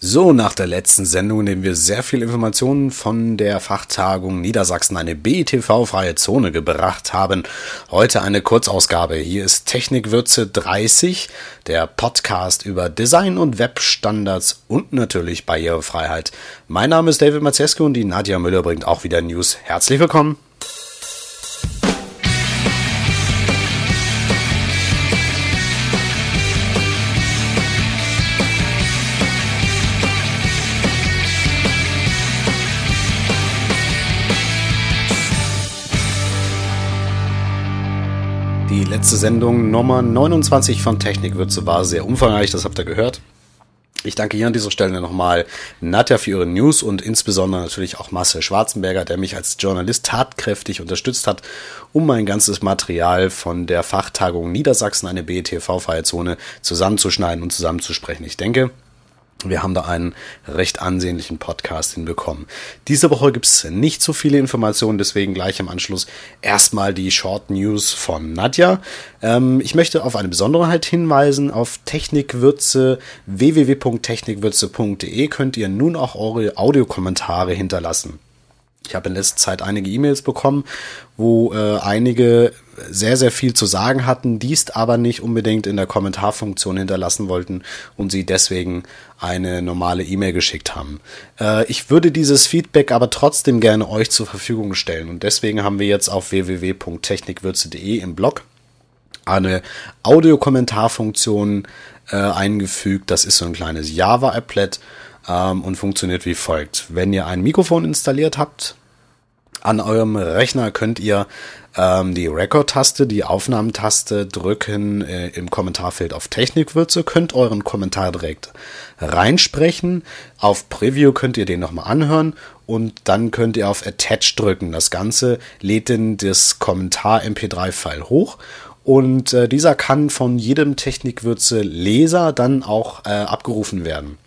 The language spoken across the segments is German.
So, nach der letzten Sendung nehmen wir sehr viel Informationen von der Fachtagung Niedersachsen eine BTV-freie Zone gebracht haben. Heute eine Kurzausgabe. Hier ist Technikwürze 30, der Podcast über Design und Webstandards und natürlich Barrierefreiheit. Mein Name ist David Mazescu und die Nadja Müller bringt auch wieder News. Herzlich willkommen. Letzte Sendung Nummer 29 von Technikwürze war sehr umfangreich, das habt ihr gehört. Ich danke hier an dieser Stelle nochmal Nadja für ihre News und insbesondere natürlich auch Marcel Schwarzenberger, der mich als Journalist tatkräftig unterstützt hat, um mein ganzes Material von der Fachtagung Niedersachsen, eine BETV-freie Zone, zusammenzuschneiden und zusammenzusprechen. Ich denke, wir haben da einen recht ansehnlichen Podcast hinbekommen. Diese Woche gibt's nicht so viele Informationen, deswegen gleich im Anschluss erstmal die Short News von Nadja. Ähm, ich möchte auf eine Besonderheit hinweisen. Auf Technikwürze www.technikwürze.de könnt ihr nun auch eure Audiokommentare hinterlassen. Ich habe in letzter Zeit einige E-Mails bekommen, wo äh, einige sehr, sehr viel zu sagen hatten, dies aber nicht unbedingt in der Kommentarfunktion hinterlassen wollten und sie deswegen eine normale E-Mail geschickt haben. Äh, ich würde dieses Feedback aber trotzdem gerne euch zur Verfügung stellen und deswegen haben wir jetzt auf www.technikwürze.de im Blog eine Audiokommentarfunktion äh, eingefügt. Das ist so ein kleines Java-Applet ähm, und funktioniert wie folgt. Wenn ihr ein Mikrofon installiert habt, an eurem Rechner könnt ihr ähm, die Record-Taste, die Aufnahmentaste drücken äh, im Kommentarfeld auf Technikwürze, könnt euren Kommentar direkt reinsprechen. Auf Preview könnt ihr den nochmal anhören und dann könnt ihr auf Attach drücken. Das Ganze lädt dann das Kommentar-MP3-File hoch und äh, dieser kann von jedem Technikwürze-Leser dann auch äh, abgerufen werden.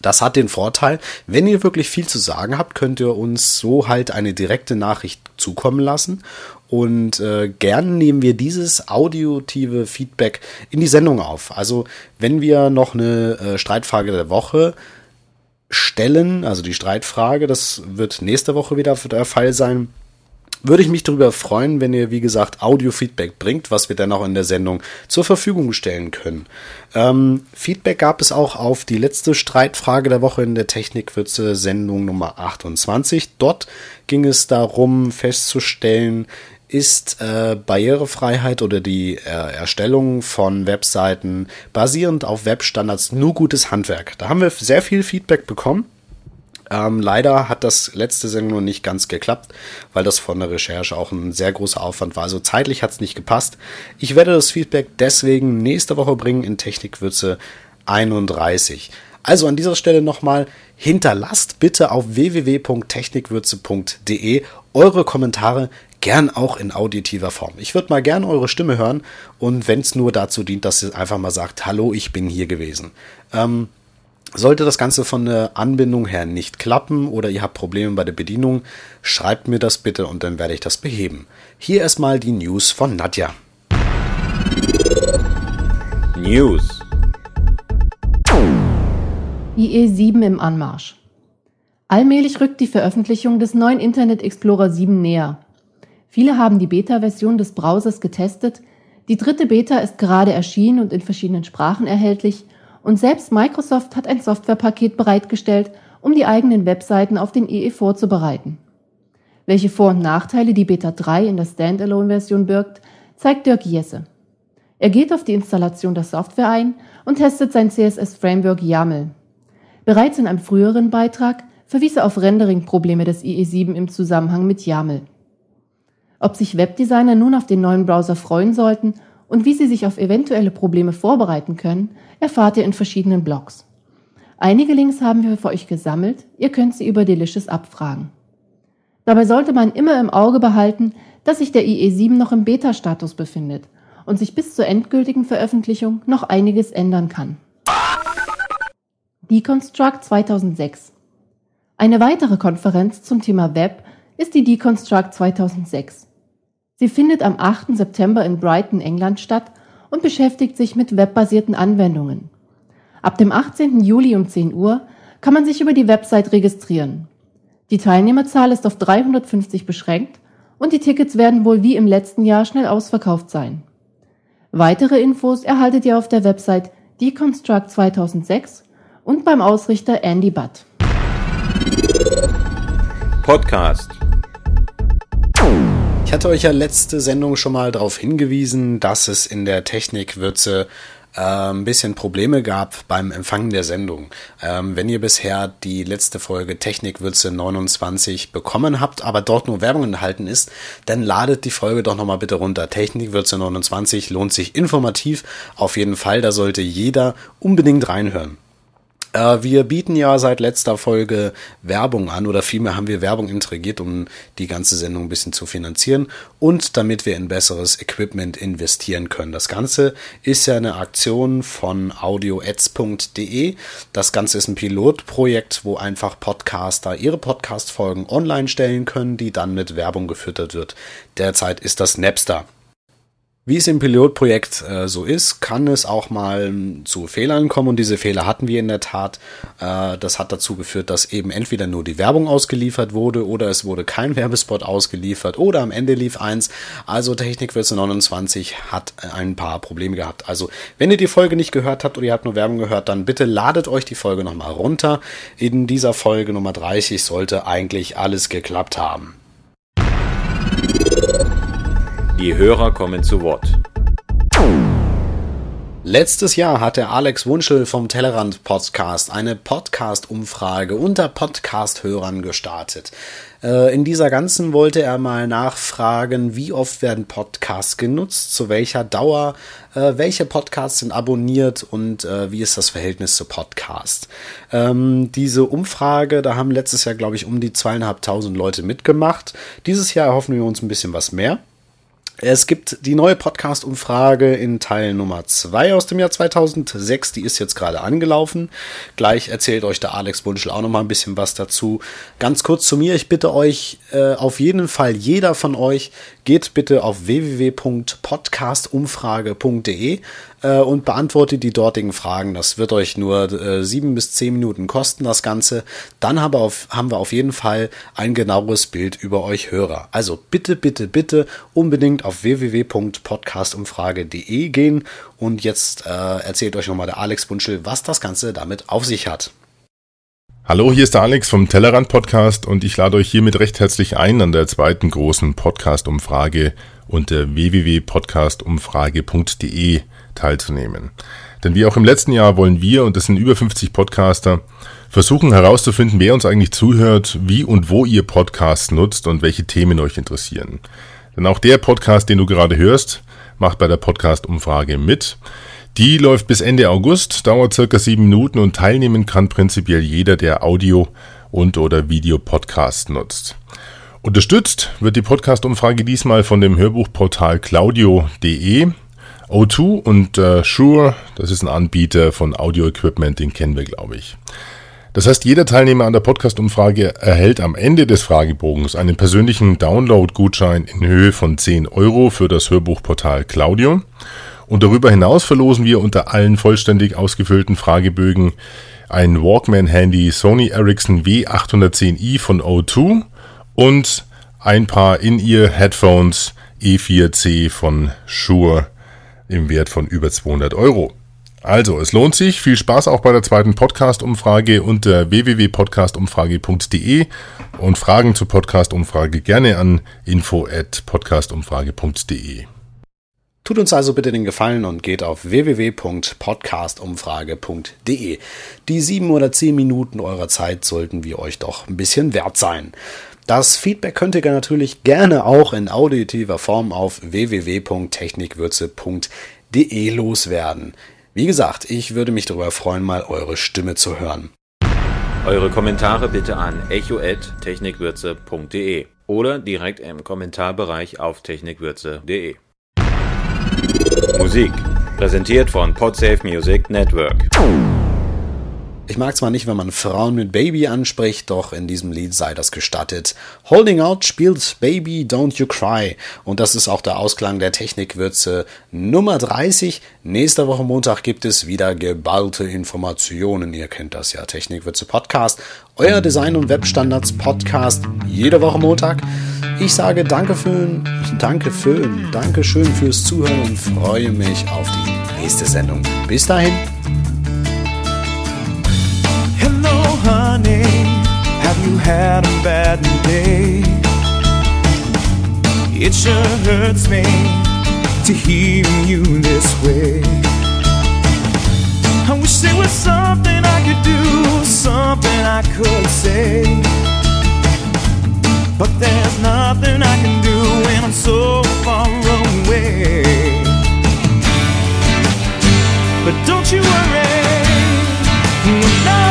Das hat den Vorteil, wenn ihr wirklich viel zu sagen habt, könnt ihr uns so halt eine direkte Nachricht zukommen lassen. Und äh, gern nehmen wir dieses audiotive Feedback in die Sendung auf. Also wenn wir noch eine äh, Streitfrage der Woche stellen, also die Streitfrage, das wird nächste Woche wieder der Fall sein, würde ich mich darüber freuen, wenn ihr, wie gesagt, Audio-Feedback bringt, was wir dann auch in der Sendung zur Verfügung stellen können. Ähm, Feedback gab es auch auf die letzte Streitfrage der Woche in der Technikwürze Sendung Nummer 28. Dort ging es darum festzustellen, ist äh, Barrierefreiheit oder die äh, Erstellung von Webseiten basierend auf Webstandards nur gutes Handwerk. Da haben wir sehr viel Feedback bekommen. Ähm, leider hat das letzte Sendung nicht ganz geklappt, weil das von der Recherche auch ein sehr großer Aufwand war. Also zeitlich hat es nicht gepasst. Ich werde das Feedback deswegen nächste Woche bringen in Technikwürze 31. Also an dieser Stelle nochmal, hinterlasst bitte auf www.technikwürze.de eure Kommentare gern auch in auditiver Form. Ich würde mal gern eure Stimme hören und wenn es nur dazu dient, dass ihr einfach mal sagt, hallo, ich bin hier gewesen. Ähm, sollte das Ganze von der Anbindung her nicht klappen oder ihr habt Probleme bei der Bedienung, schreibt mir das bitte und dann werde ich das beheben. Hier erstmal die News von Nadja. News. IE7 im Anmarsch. Allmählich rückt die Veröffentlichung des neuen Internet Explorer 7 näher. Viele haben die Beta-Version des Browsers getestet. Die dritte Beta ist gerade erschienen und in verschiedenen Sprachen erhältlich und selbst Microsoft hat ein Softwarepaket bereitgestellt, um die eigenen Webseiten auf den EE vorzubereiten. Welche Vor- und Nachteile die Beta 3 in der Standalone-Version birgt, zeigt Dirk Jesse. Er geht auf die Installation der Software ein und testet sein CSS-Framework YAML. Bereits in einem früheren Beitrag verwies er auf Rendering-Probleme des IE7 im Zusammenhang mit YAML. Ob sich Webdesigner nun auf den neuen Browser freuen sollten und wie Sie sich auf eventuelle Probleme vorbereiten können, erfahrt ihr in verschiedenen Blogs. Einige Links haben wir für euch gesammelt, ihr könnt sie über Delicious abfragen. Dabei sollte man immer im Auge behalten, dass sich der IE7 noch im Beta-Status befindet und sich bis zur endgültigen Veröffentlichung noch einiges ändern kann. Deconstruct 2006 Eine weitere Konferenz zum Thema Web ist die Deconstruct 2006. Sie findet am 8. September in Brighton, England statt und beschäftigt sich mit webbasierten Anwendungen. Ab dem 18. Juli um 10 Uhr kann man sich über die Website registrieren. Die Teilnehmerzahl ist auf 350 beschränkt und die Tickets werden wohl wie im letzten Jahr schnell ausverkauft sein. Weitere Infos erhaltet ihr auf der Website Deconstruct 2006 und beim Ausrichter Andy Butt. Podcast. Ich hatte euch ja letzte Sendung schon mal darauf hingewiesen, dass es in der Technikwürze äh, ein bisschen Probleme gab beim Empfangen der Sendung. Ähm, wenn ihr bisher die letzte Folge Technikwürze 29 bekommen habt, aber dort nur Werbung enthalten ist, dann ladet die Folge doch nochmal bitte runter. Technikwürze 29 lohnt sich informativ auf jeden Fall, da sollte jeder unbedingt reinhören. Äh, wir bieten ja seit letzter Folge Werbung an oder vielmehr haben wir Werbung intrigiert, um die ganze Sendung ein bisschen zu finanzieren und damit wir in besseres Equipment investieren können. Das Ganze ist ja eine Aktion von audioads.de. Das Ganze ist ein Pilotprojekt, wo einfach Podcaster ihre Podcast-Folgen online stellen können, die dann mit Werbung gefüttert wird. Derzeit ist das Napster. Wie es im Pilotprojekt äh, so ist, kann es auch mal zu Fehlern kommen und diese Fehler hatten wir in der Tat. Äh, das hat dazu geführt, dass eben entweder nur die Werbung ausgeliefert wurde oder es wurde kein Werbespot ausgeliefert oder am Ende lief eins. Also Technikwürze 29 hat ein paar Probleme gehabt. Also wenn ihr die Folge nicht gehört habt oder ihr habt nur Werbung gehört, dann bitte ladet euch die Folge nochmal runter. In dieser Folge Nummer 30 sollte eigentlich alles geklappt haben. Die Hörer kommen zu Wort. Letztes Jahr hat der Alex Wunschel vom Tellerrand Podcast eine Podcast-Umfrage unter Podcast-Hörern gestartet. Äh, in dieser ganzen wollte er mal nachfragen, wie oft werden Podcasts genutzt, zu welcher Dauer, äh, welche Podcasts sind abonniert und äh, wie ist das Verhältnis zu Podcast. Ähm, diese Umfrage, da haben letztes Jahr, glaube ich, um die zweieinhalbtausend Leute mitgemacht. Dieses Jahr erhoffen wir uns ein bisschen was mehr. Es gibt die neue Podcast-Umfrage in Teil Nummer 2 aus dem Jahr 2006. Die ist jetzt gerade angelaufen. Gleich erzählt euch der Alex Bunschel auch noch mal ein bisschen was dazu. Ganz kurz zu mir. Ich bitte euch äh, auf jeden Fall, jeder von euch, geht bitte auf www.podcastumfrage.de äh, und beantwortet die dortigen Fragen. Das wird euch nur äh, sieben bis zehn Minuten kosten, das Ganze. Dann haben wir, auf, haben wir auf jeden Fall ein genaueres Bild über euch Hörer. Also bitte, bitte, bitte unbedingt auf www.podcastumfrage.de gehen und jetzt äh, erzählt euch nochmal der Alex Bunschel, was das Ganze damit auf sich hat. Hallo, hier ist der Alex vom Tellerrand Podcast und ich lade euch hiermit recht herzlich ein, an der zweiten großen Podcast-Umfrage unter www.podcastumfrage.de teilzunehmen. Denn wie auch im letzten Jahr wollen wir, und das sind über 50 Podcaster, versuchen herauszufinden, wer uns eigentlich zuhört, wie und wo ihr Podcasts nutzt und welche Themen euch interessieren. Denn auch der Podcast, den du gerade hörst, macht bei der Podcast-Umfrage mit. Die läuft bis Ende August, dauert circa sieben Minuten und teilnehmen kann prinzipiell jeder, der Audio und oder Videopodcast nutzt. Unterstützt wird die Podcast-Umfrage diesmal von dem Hörbuchportal claudio.de. O2 und äh, Shure, das ist ein Anbieter von Audio-Equipment, den kennen wir, glaube ich. Das heißt, jeder Teilnehmer an der Podcast-Umfrage erhält am Ende des Fragebogens einen persönlichen Download-Gutschein in Höhe von 10 Euro für das Hörbuchportal Claudio. Und darüber hinaus verlosen wir unter allen vollständig ausgefüllten Fragebögen ein Walkman-Handy Sony Ericsson W810i von O2 und ein paar In-Ear-Headphones E4C von Shure im Wert von über 200 Euro. Also, es lohnt sich. Viel Spaß auch bei der zweiten Podcast-Umfrage unter www.podcastumfrage.de und Fragen zur Podcast-Umfrage gerne an info@podcastumfrage.de. Tut uns also bitte den Gefallen und geht auf www.podcastumfrage.de. Die sieben oder zehn Minuten eurer Zeit sollten wir euch doch ein bisschen wert sein. Das Feedback könnt ihr natürlich gerne auch in auditiver Form auf www.technikwürze.de loswerden. Wie gesagt, ich würde mich darüber freuen, mal eure Stimme zu hören. Eure Kommentare bitte an echo.technikwürze.de oder direkt im Kommentarbereich auf technikwürze.de. Musik präsentiert von Podsafe Music Network. Ich mag zwar nicht, wenn man Frauen mit Baby anspricht, doch in diesem Lied sei das gestattet. Holding Out spielt Baby Don't You Cry und das ist auch der Ausklang der Technikwürze Nummer 30. Nächste Woche Montag gibt es wieder geballte Informationen. Ihr kennt das ja, Technikwürze Podcast, euer Design- und Webstandards Podcast, jede Woche Montag. Ich sage danke für, danke für, danke schön fürs Zuhören und freue mich auf die nächste Sendung. Bis dahin. You had a bad day? It sure hurts me to hear you this way. I wish there was something I could do, something I could say. But there's nothing I can do when I'm so far away. But don't you worry, we're not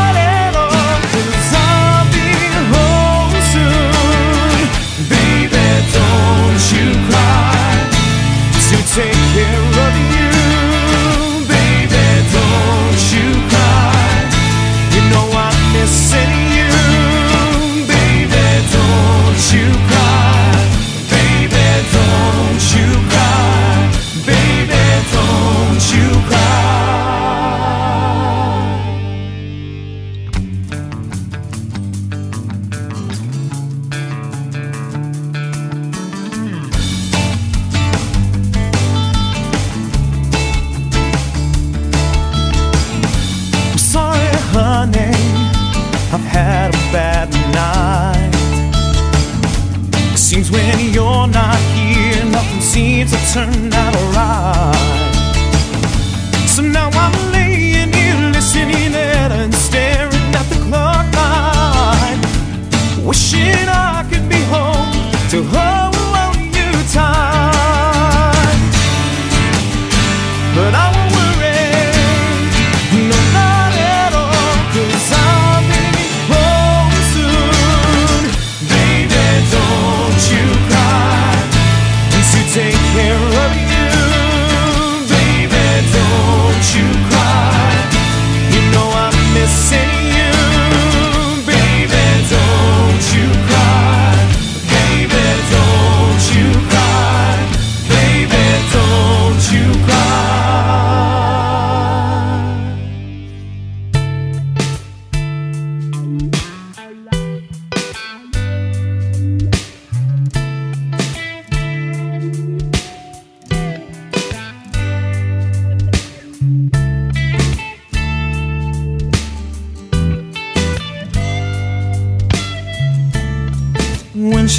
When you're not here, nothing seems to turn out alright. So now I'm laying here listening at and staring at the clock line, wishing I could be home to hold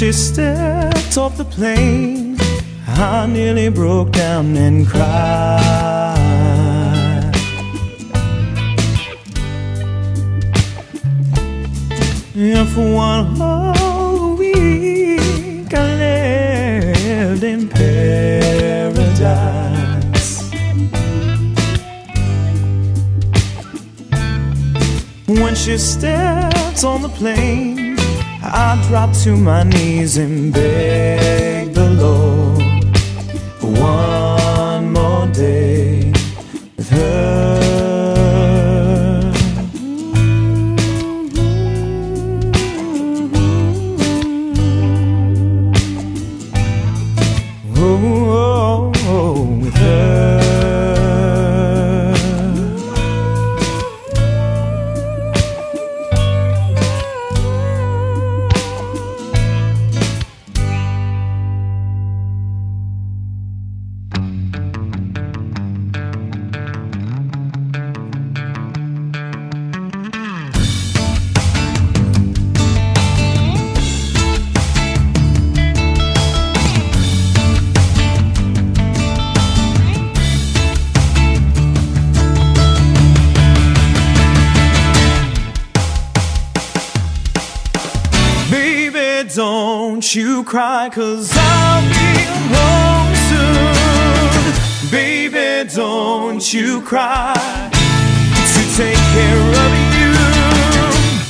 she stepped off the plane, I nearly broke down and cried. And for one whole week, I lived in paradise. When she stepped on the plane, I dropped to my knees and begged cry, cause I'll be home soon. Baby, don't you cry to take care of you.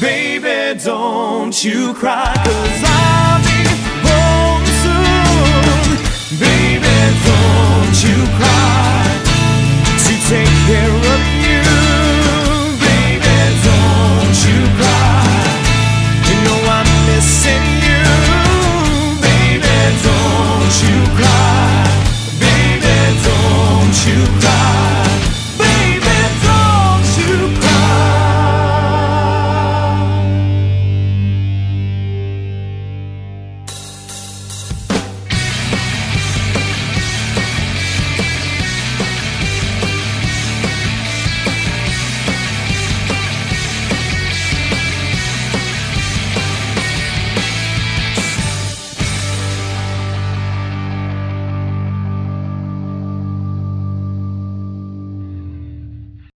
Baby, don't you cry, cause